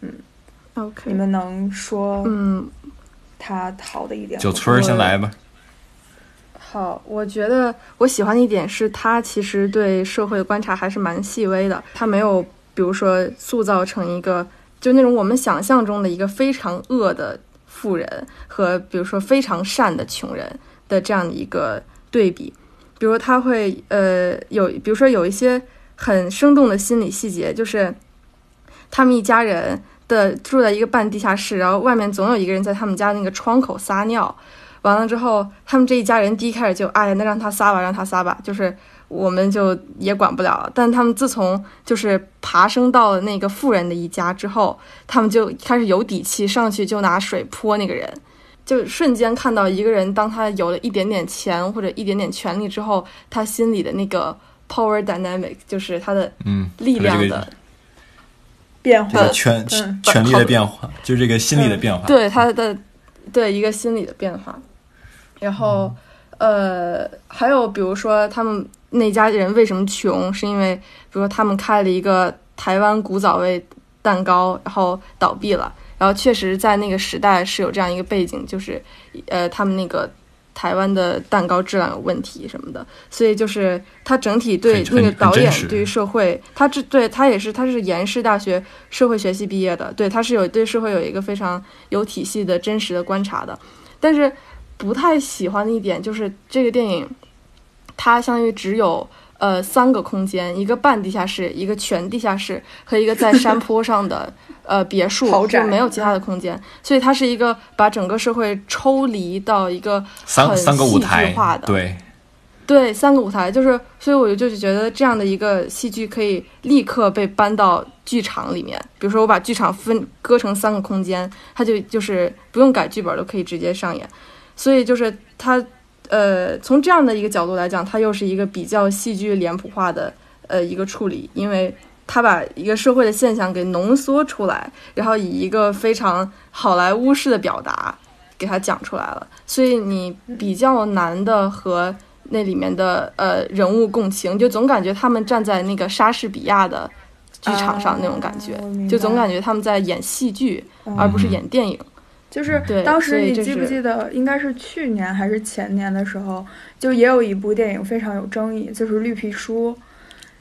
嗯，OK，你们能说嗯，他好的一点？九村先来吧。好，我觉得我喜欢的一点是他其实对社会的观察还是蛮细微的，他没有比如说塑造成一个。就那种我们想象中的一个非常恶的富人和比如说非常善的穷人的这样的一个对比，比如他会呃有，比如说有一些很生动的心理细节，就是他们一家人的住在一个半地下室，然后外面总有一个人在他们家那个窗口撒尿，完了之后他们这一家人第一开始就哎那让他撒吧让他撒吧，就是我们就也管不了了。但他们自从就是爬升到了那个富人的一家之后，他们就开始有底气上去就拿水泼那个人，就瞬间看到一个人，当他有了一点点钱或者一点点权利之后，他心里的那个 power dynamic 就是他的嗯，力量这个的，变化这个，权嗯权力的变化，就是这个心理的变化。对他的对一个心理的变化。然后，呃，还有比如说他们那家人为什么穷，是因为比如说他们开了一个台湾古早味蛋糕，然后倒闭了。然后确实在那个时代是有这样一个背景，就是呃他们那个台湾的蛋糕质量有问题什么的，所以就是他整体对那个导演对于社会，他这对他也是他是延世大学社会学系毕业的，对他是有对社会有一个非常有体系的真实的观察的，但是不太喜欢的一点就是这个电影，它相当于只有呃三个空间，一个半地下室，一个全地下室和一个在 山坡上的呃别墅，就没有其他的空间，所以它是一个把整个社会抽离到一个很三三个舞戏剧台化，的对，对，三个舞台，就是，所以我就是觉得这样的一个戏剧可以立刻被搬到剧场里面。比如说，我把剧场分割成三个空间，它就就是不用改剧本都可以直接上演。所以就是它，呃，从这样的一个角度来讲，它又是一个比较戏剧脸谱化的呃一个处理，因为它把一个社会的现象给浓缩出来，然后以一个非常好莱坞式的表达给它讲出来了，所以你比较难的和那里面的呃人物共情，就总感觉他们站在那个莎士比亚的剧场上那种感觉，就总感觉他们在演戏剧，嗯而不是演电影。就是当时你记不记得，应该是去年还是前年的时候，就也有一部电影非常有争议，就是《绿皮书》，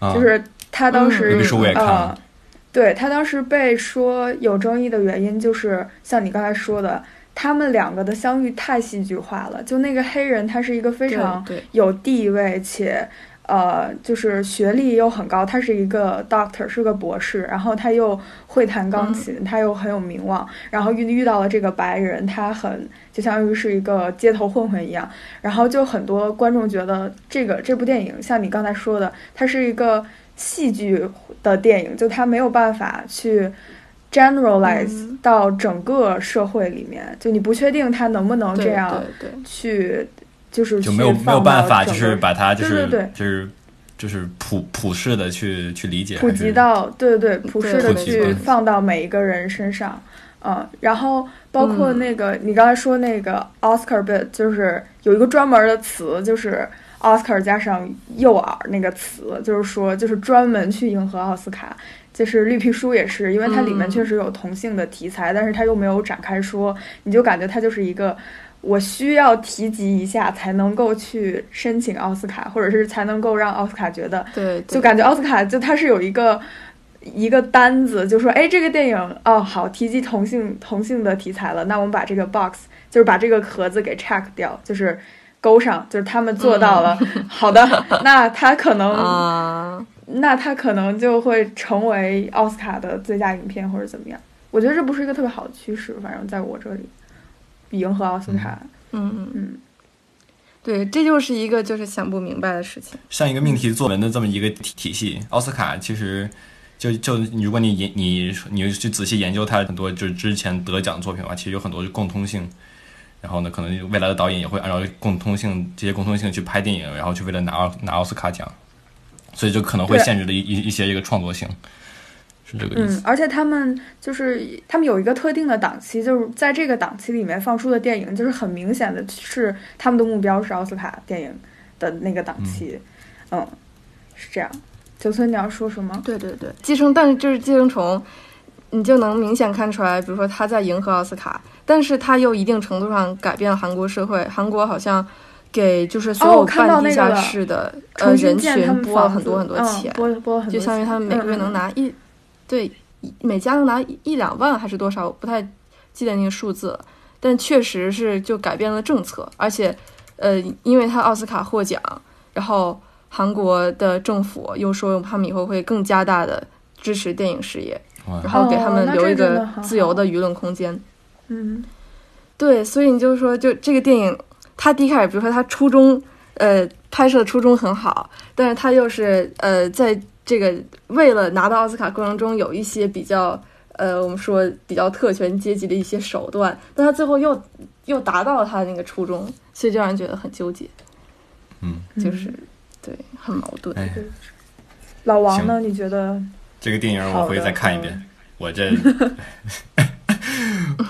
啊，就是他当嗯时、绿皮书我也看呃了，对他当时被说有争议的原因，就是像你刚才说的，他们两个的相遇太戏剧化了。就那个黑人，他是一个非常有地位且呃，就是学历又很高，他是一个 doctor，是个博士，然后他又会弹钢琴，他又很有名望，然后遇遇到了这个白人，他很就相当于是一个街头混混一样，然后就很多观众觉得这个这部电影像你刚才说的，它是一个戏剧的电影，就它没有办法去 generalize 嗯。到整个社会里面，就你不确定它能不能这样去。就是就没有没有办法，就是把它就是对对。对就是就是普普世的去去理解，普及到对对对，普世的去放到每一个人身上，嗯，然后包括嗯。那个、你刚才说那个 Oscar bit，就是有一个专门的词，就是 Oscar 加上诱饵那个词，就是说就是专门去迎合奥斯卡。就是绿皮书也是，因为它里面嗯。确实有同性的题材，但是它又没有展开说，你就感觉它就是一个我需要提及一下才能够去申请奥斯卡，或者是才能够让奥斯卡觉得对，就感觉奥斯卡就它是有一个一个单子，就说哎，这个电影哦好提及同性同性的题材了，那我们把这个 box 就是把这个盒子给 check 掉，就是勾上，就是他们做到了。好的，那他可能、啊，那他可能就会成为奥斯卡的最佳影片或者怎么样。我觉得这不是一个特别好的趋势，反正在我这里，迎合奥斯卡，嗯嗯嗯，对，这就是一个就是想不明白的事情。像一个命题作文的这么一个体体系，奥斯卡其实就就如果你研你你去仔细研究它很多就是之前得奖作品的话，其实有很多是共通性。然后呢，可能未来的导演也会按照共通性这些共通性去拍电影，然后去为了拿奥拿奥斯卡奖，所以就可能会限制了一一一些这个创作性，是这个意思。，嗯而且他们就是他们有一个特定的档期，就是在这个档期里面放出的电影，就是很明显的是他们的目标是奥斯卡电影的那个档期，嗯，是这样。九村，你要说什么？对对对，寄生，但是就是寄生虫，你就能明显看出来，比如说他在迎合奥斯卡，但是他又一定程度上改变了韩国社会。韩国好像给就是所有半地下室的、呃人群拨了很多很多嗯钱，拨拨了很多就相当于他们每个月能拿一，对，一每家能拿一一两万还是多少，我不太记得那个数字了。但确实是就改变了政策，而且，呃，因为他奥斯卡获奖，然后韩国的政府又说他们以后会更加大的支持电影事业，然后给他们留一个自由的舆论空间。嗯对，所以你就说，就这个电影，他第一开始，比如说他初衷，呃，拍摄初衷很好，但是他又是呃，在这个为了拿到奥斯卡过程中有一些比较呃，我们说比较特权阶级的一些手段，但他最后又又达到了他的那个初衷，所以就让人觉得很纠结，嗯，就是对，很矛盾。哎，老王呢？你觉得？这个电影我会再看一遍。嗯我这，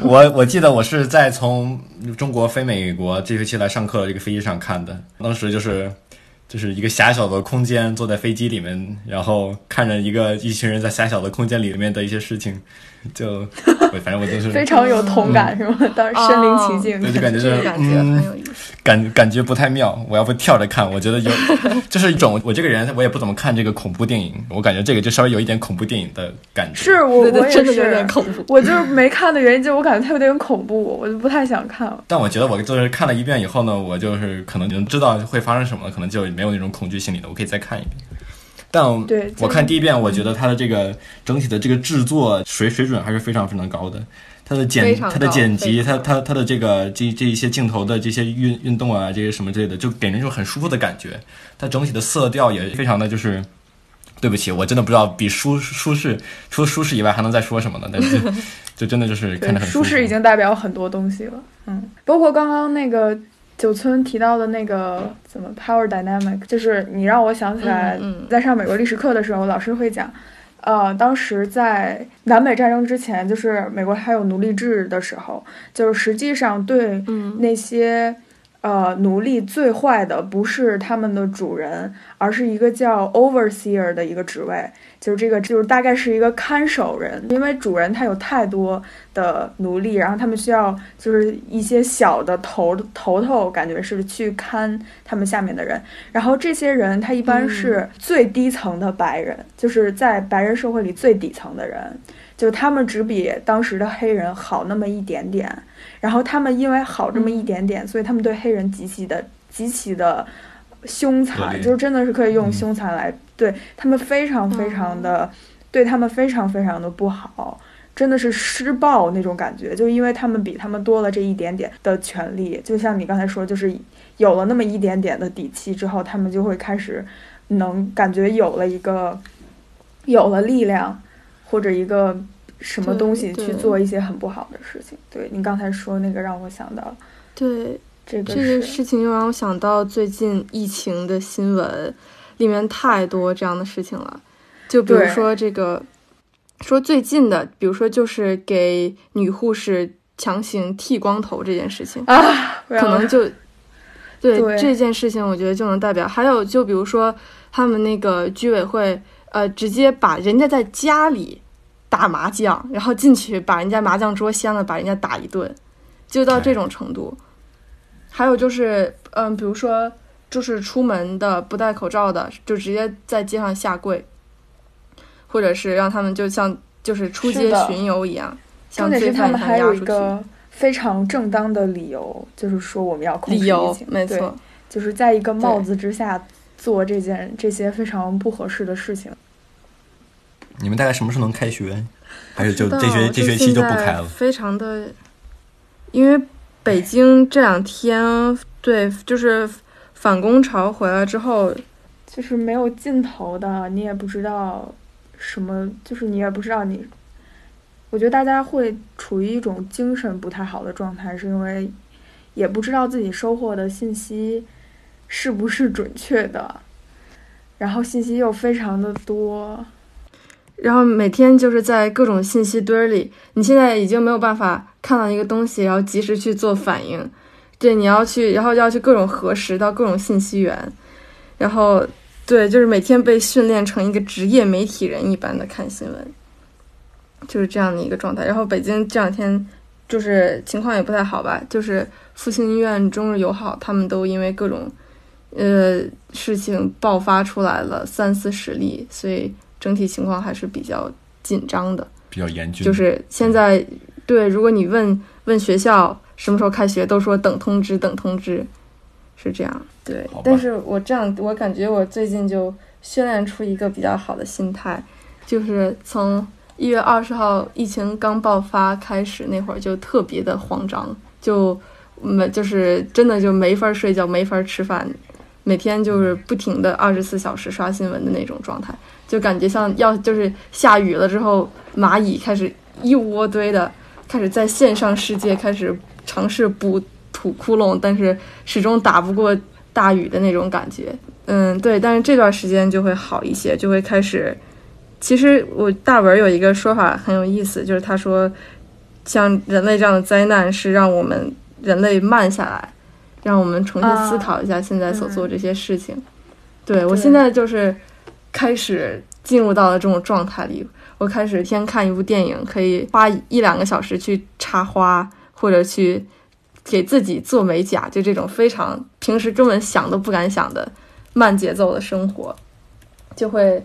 我我记得我是在从中国飞美国这学期来上课的这个飞机上看的，当时就是就是一个狭小的空间，坐在飞机里面，然后看着一个一群人在狭小的空间里面的一些事情，就我反正我就是非常有同感，是吗？当时身临其境，对，就感觉是这个感觉很有意思。感感觉不太妙，我要不跳着看，我觉得有，就是一种我这个人我也不怎么看这个恐怖电影，我感觉这个就稍微有一点恐怖电影的感觉。是我我也真的有点是，恐怖。我就是没看的原因，就是我感觉它有点恐怖，我就不太想看了。但我觉得我就是看了一遍以后呢，我就是可能能知道会发生什么，可能就没有那种恐惧心理的，我可以再看一遍。但我看第一遍，我觉得它的这个整体的这个制作水水准还是非常非常高的。它的剪它的剪辑，它它它的这个这这一些镜头的这些运运动啊，这些什么之类的，就给人一种很舒服的感觉。它整体的色调也非常的就是，对不起，我真的不知道比舒舒适除了舒适以外还能再说什么呢？但是就真的就是看着对，很服舒适已经代表很多东西了。嗯，包括刚刚那个九村提到的那个怎么 power dynamic，就是你让我想起来，在上美国历史课的时候，老师会讲。呃，当时在南北战争之前，就是美国还有奴隶制的时候，就是实际上对嗯那些呃奴隶最坏的不是他们的主人，而是一个叫 overseer 的一个职位，就是这个就是大概是一个看守人，因为主人他有太多的奴隶，然后他们需要就是一些小的头头头，感觉是去看他们下面的人，然后这些人他一般是最低层的白人，就是在白人社会里最底层的人，就他们只比当时的黑人好那么一点点，然后他们因为好这么一点点，所以他们对黑人极其的极其的凶残，就是真的是可以用嗯凶残来、对他们非常非常的、对他们非常非常的不好。真的是施暴那种感觉，就因为他们比他们多了这一点点的权利，就像你刚才说，就是有了那么一点点的底气之后，他们就会开始能感觉有了一个有了力量，或者一个什么东西去做一些很不好的事情。对你刚才说那个，让我想到对，这个这个事情又让我想到最近疫情的新闻，里面太多这样的事情了。就比如说这个，说最近的，比如说就是给女护士强行剃光头这件事情，啊，可能就对对这件事情，我觉得就能代表。还有就比如说他们那个居委会，呃，直接把人家在家里打麻将，然后进去把人家麻将桌掀了，把人家打一顿，就到这种程度。还有就是，嗯，比如说，就是出门的不戴口罩的，就直接在街上下跪，或者是让他们就像就是出街巡游一样，重点是他像罪犯一们还有一样压出去。个非常正当的理由，就是说我们要控制疫理由情，对没错，就是在一个帽子之下做这件这些非常不合适的事情。你们大概什么时候能开学？还是就这学这学期就不开了？非常的，因为北京这两天对就是反攻潮回来之后，就是没有尽头的，你也不知道什么，就是你也不知道你。我觉得大家会处于一种精神不太好的状态，是因为也不知道自己收获的信息是不是准确的，然后信息又非常的多。然后每天就是在各种信息堆里，你现在已经没有办法看到一个东西，然后及时去做反应，对，你要去，然后要去各种核实到各种信息源，然后对，就是每天被训练成一个职业媒体人一般的看新闻，就是这样的一个状态。然后北京这两天就是情况也不太好吧，就是复兴医院、中日友好他们都因为各种呃事情爆发出来了三四十例，所以。整体情况还是比较紧张的，比较严峻。就是现在，对，如果你问问学校什么时候开学，都说等通知，等通知，是这样。对，但是我这样，我感觉我最近就训练出一个比较好的心态，就是从一月二十号疫情刚爆发开始那会儿就特别的慌张，就没就是真的就没法睡觉，没法吃饭，每天就是不停的二十四小时刷新闻的那种状态，就感觉像要就是下雨了之后，蚂蚁开始一窝堆的开始在线上世界开始尝试补土窟窿，但是始终打不过大雨的那种感觉。嗯，对，但是这段时间就会好一些，就会开始。其实我大文有一个说法很有意思，就是他说，像人类这样的灾难是让我们人类慢下来，让我们重新思考一下现在所做这些事情。对我现在就是开始进入到了这种状态里，我开始先看一部电影，可以花一两个小时去插花，或者去给自己做美甲，就这种非常平时根本想都不敢想的慢节奏的生活，就会。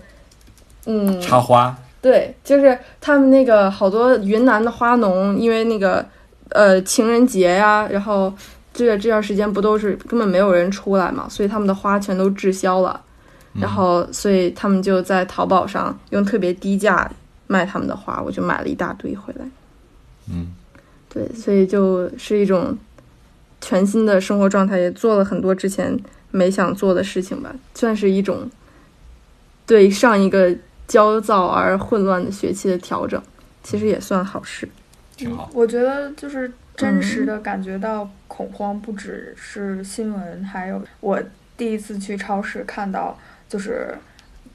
嗯，插花，对，就是他们那个好多云南的花农，因为那个呃情人节呀，然后这这段时间不都是根本没有人出来嘛，所以他们的花全都滞销了，然后所以他们就在淘宝上用特别低价卖他们的花，我就买了一大堆回来。嗯，对，所以就是一种全新的生活状态，也做了很多之前没想做的事情吧，算是一种对上一个。焦躁而混乱的学期的调整，其实也算好事，挺好。我觉得就是真实的感觉到恐慌，不只是新闻，还有我第一次去超市看到，就是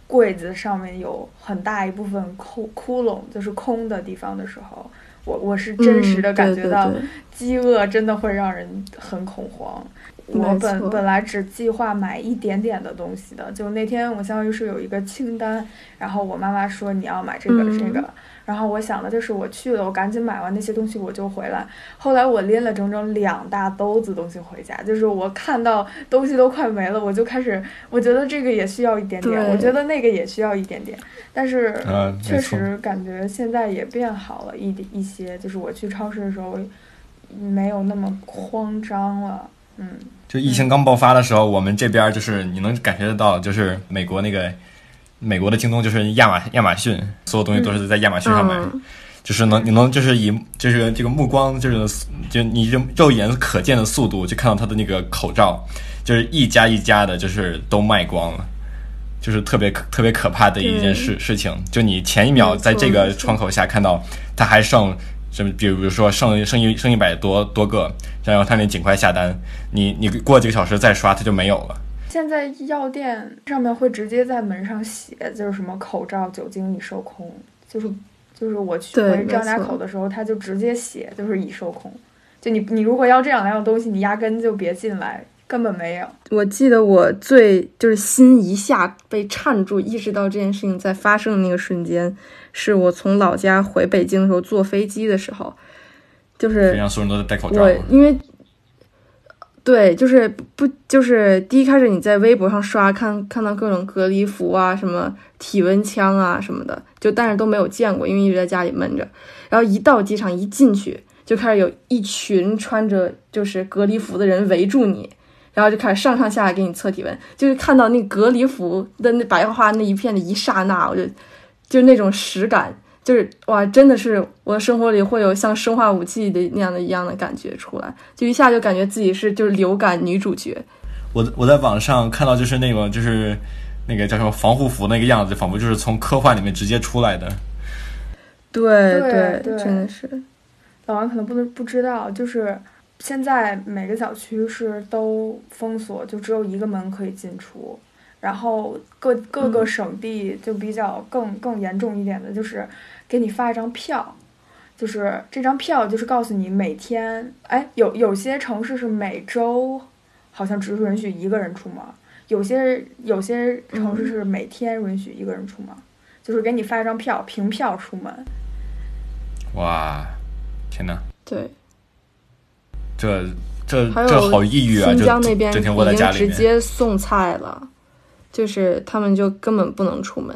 柜子上面有很大一部分窟窟窿，就是空的地方的时候，我我是真实的感觉到饥饿真的会让人很恐慌。我本本来只计划买一点点的东西的，就那天我相当于是有一个清单，然后我妈妈说你要买这个这个，然后我想的就是我去了，我赶紧买完那些东西我就回来。后来我拎了整整两大兜子东西回家，就是我看到东西都快没了，我就开始我觉得这个也需要一点点，我觉得那个也需要一点点，但是确实感觉现在也变好了一点一些，就是我去超市的时候没有那么慌张了，嗯。就疫情刚爆发的时候，我们这边就是你能感觉得到，就是美国那个美国的京东，就是亚马亚马逊，所有东西都是在亚马逊上买，就是能你能就是以就是这个目光就是就你就肉眼可见的速度，就看到他的那个口罩，就是一家一家的，就是都卖光了，就是特别特别可怕的一件事事情。就你前一秒在这个窗口下看到，他还剩。什么？比如比如说剩剩一剩一百多多个，然后他那尽快下单。你你过几个小时再刷，他就没有了。现在药店上面会直接在门上写，就是什么口罩酒精已售空，就是就是我去回张家口的时候，他就直接写就是已售空。就你你如果要这两样东西，你压根就别进来，根本没有。我记得我最就是心一下被颤住，意识到这件事情在发生的那个瞬间。是我从老家回北京的时候坐飞机的时候，就是所有人都在戴口罩。我因为对，就是不就是第一开始你在微博上刷看看到各种隔离服啊，什么体温枪啊什么的，就但是都没有见过，因为一直在家里闷着。然后一到机场一进去，就开始有一群穿着就是隔离服的人围住你，然后就开始上上下下给你测体温。就是看到那隔离服的那白花花那一片的一刹那，我就。就那种实感，就是哇，真的是我的生活里会有像生化武器的那样的一样的感觉出来，就一下就感觉自己是就是流感女主角。我我在网上看到就是那个就是那个叫什么防护服那个样子，仿佛就是从科幻里面直接出来的。对对对，真的是。老王可能不能不知道，就是现在每个小区是都封锁，就只有一个门可以进出。然后各各个省地就比较更更严重一点的，就是给你发一张票，就是这张票就是告诉你每天，哎，有有些城市是每周，好像只允许一个人出门，有些有些城市是每天允许一个人出门，就是给你发一张票，凭票出门。哇，天呐，对，这这这好抑郁啊！新疆那边已经直接送菜了。就是他们就根本不能出门，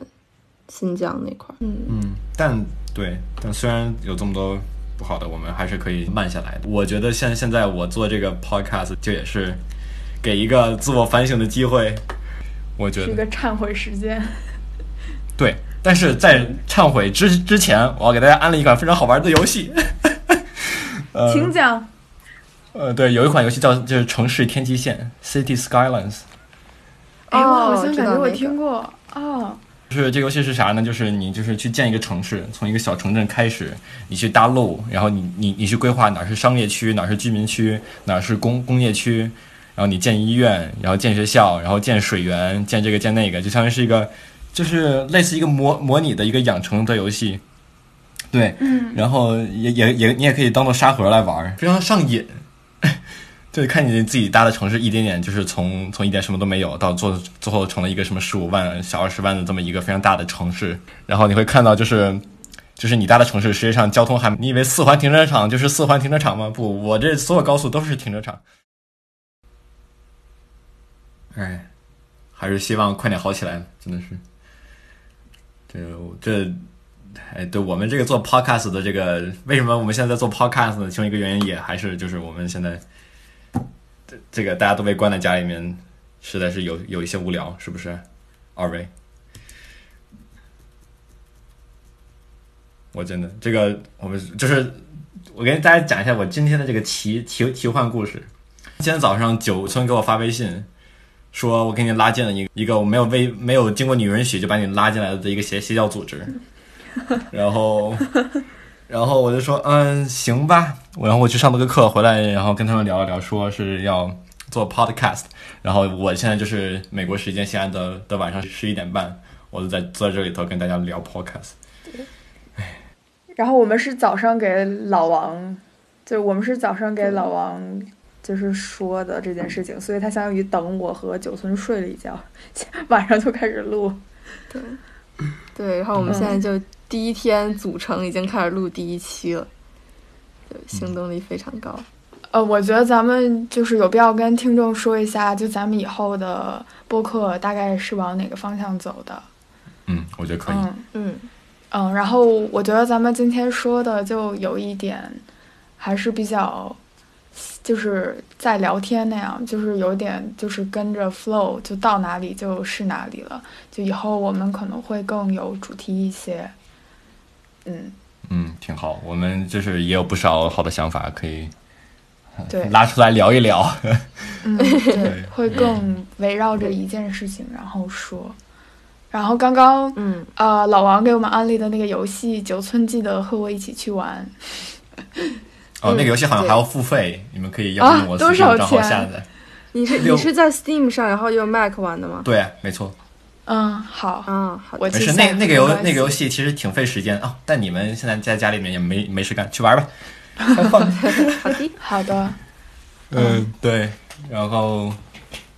新疆那块儿。嗯嗯，但对，但虽然有这么多不好的，我们还是可以慢下来的。我觉得像现在我做这个 podcast 就也是给一个自我反省的机会。我觉得是一个忏悔时间。对，但是在忏悔之之前，我要给大家安利一款非常好玩的游戏。请讲。呃，对，有一款游戏叫就是《城市天际线》（City Skylines）。哎，我好哦像感觉我听过哦。就是这个游戏是啥呢？就是你就是去建一个城市，从一个小城镇开始，你去搭路，然后你你你去规划哪儿是商业区，哪儿是居民区，哪儿是工工业区，然后你建医院，然后建学校，然后建水源，建这个建那个，就相当于是一个，就是类似一个模模拟的一个养成的游戏。对，嗯，然后也也也你也可以当做沙盒来玩，非常上瘾。对，看你自己搭的城市一点点，就是从从一点什么都没有到做最后成了一个什么十五万、小二十万的这么一个非常大的城市，然后你会看到就是。就是你搭的城市，实际上交通还，你以为四环停车场就是四环停车场吗？不，我这所有高速都是停车场。哎，还是希望快点好起来，真的是。这这，哎，对我们这个做 podcast 的这个，为什么我们现在在做 podcast 呢？其中一个原因也还是就是我们现在这个大家都被关在家里面，实在是有有一些无聊，是不是？二位，我真的这个我们就是我跟大家讲一下我今天的这个奇奇奇幻故事。今天早上九村给我发微信，说我给你拉进了一个一个我没有为没有经过你允许就把你拉进来的一个邪邪教组织，然后然后我就说嗯行吧，我然后我去上了个课回来，然后跟他们聊了聊，说是要做 podcast，然后我现在就是美国时间现在的的晚上十一点半，我就在坐在这里头跟大家聊 podcast。然后我们是早上给老王，就是我们是早上给老王就是说的这件事情，所以他相当于等我和九村睡了一觉，晚上就开始录。对，然后我们现在就第一天组成已经开始录第一期了，对，行动力非常高。呃，我觉得咱们就是有必要跟听众说一下，就咱们以后的播客大概是往哪个方向走的。嗯，我觉得可以。嗯嗯，嗯，然后我觉得咱们今天说的就有一点，还是比较，就是在聊天那样，就是有点就是跟着 flow，就到哪里就是哪里了。就以后我们可能会更有主题一些。嗯，嗯，挺好。我们就是也有不少好的想法可以对，拉出来聊一聊。嗯，对，会更围绕着一件事情然后说。然后刚刚嗯，呃，老王给我们安利的那个游戏《九寸记得和我一起去玩。哦，那个游戏好像还要付费，你们可以邀请我啊多少账号钱下载。你是你是在 Steam 上，然后用 Mac 玩的吗？对，没错。嗯，好，啊，好。我去没事，那那个游那个游戏其实挺费时间啊、但你们现在在家里面也没没事干，去玩吧。好的，好的，嗯，对，然后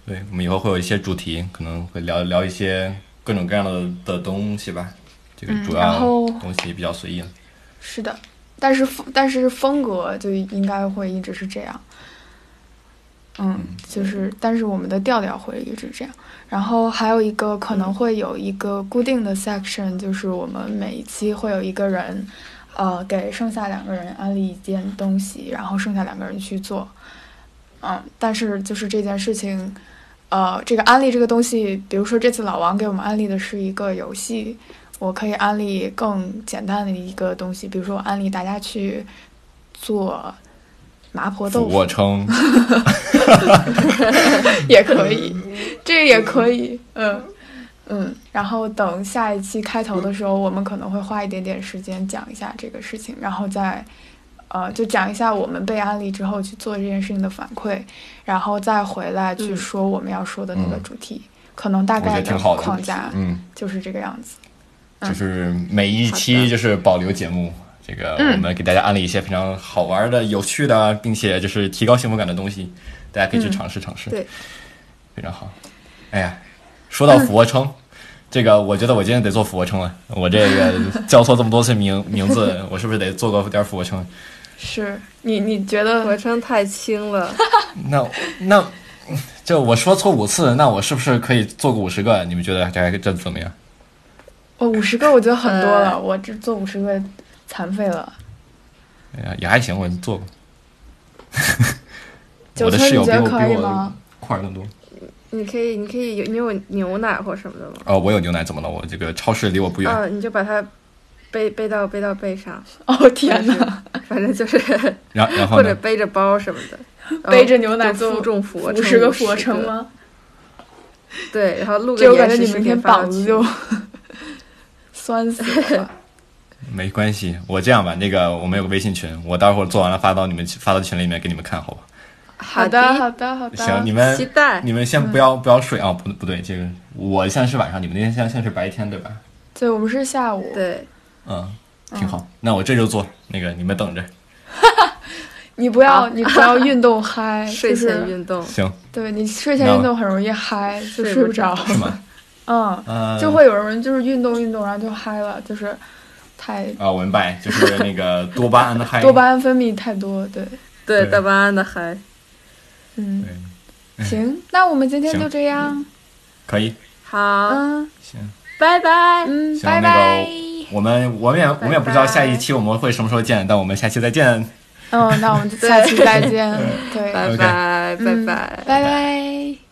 对我们以后会有一些主题，可能会聊聊一些各种各样的的东西吧。这个嗯主要然后东西比较随意了。是的，但是风但是风格就应该会一直是这样。嗯，就是，但是我们的调调会一直这样。然后还有一个可能会有一个固定的 section，就是我们每一期会有一个人，呃，给剩下两个人安利一件东西，然后剩下两个人去做。嗯，但是就是这件事情，呃，这个安利这个东西，比如说这次老王给我们安利的是一个游戏，我可以安利更简单的一个东西，比如说我安利大家去做麻婆豆腐俯卧撑，也可以，这个也可以，嗯。嗯。然后等下一期开头的时候，我们可能会花一点点时间讲一下这个事情，然后再呃就讲一下我们被安利之后去做这件事情的反馈，然后再回来去嗯说我们要说的那个嗯。主题，可能大概的框架嗯，就是这个样子。嗯。就是每一期就是保留节目。这个嗯。我们给大家安利一些非常好玩的、有趣的，并且就是提高幸福感的东西，大家可以去嗯尝试尝试。对，非常好。哎呀，说到俯卧撑，这个我觉得我今天得做俯卧撑了。我这个 叫错这么多次名名字，我是不是得做个点俯卧撑？是你你觉得俯卧撑太轻了，那那就我说错五次，那我是不是可以做个五十个？你们觉得这这怎么样？哦五十个我觉得很多了，呃我这做五十个残废了。哎呀，也还行，我做过。九我的村你觉得室友比我比我可以吗？块儿更多。你可以，你可以有你有牛奶或什么的吗？哦，我有牛奶，怎么了？我这个超市离我不远。啊，你就把它背背到背到背上，哦天哪！反正就是 然然 后？或者背着包什么的，背着牛奶做负重俯卧五撑十个俯卧撑吗？对，然后录个这我感觉延时视你明天频发到群膀子就酸死了。没关系，我这样吧，那个我们有个微信群，我待会儿做完了发到你们发到群里面给你们看，好吧？好的，好的，好的。行，你们期待你们先不要、不要睡啊，不不对，这个我现在是晚上，你们那天现在现在是白天对吧？对，我们是下午。对，嗯，挺好。那我这就做，那个你们等着。你不要，你不要运动嗨，睡前运动，行，对你睡前运动很容易嗨，就睡不着。是吗？嗯，呃，就会有人就是运动运动，然后就嗨了，就是太啊，我明白，就是那个多巴胺的嗨。多巴胺分泌太多。对，对，多巴胺的嗨，嗯，行，那我们今天就这样。可以，好，嗯行。拜拜。嗯，行拜拜。我们我们也我们也不知道下一期我们会什么时候见，但我们下期再见。嗯，那我们就 下期再见。对，拜拜，拜嗯拜。拜拜。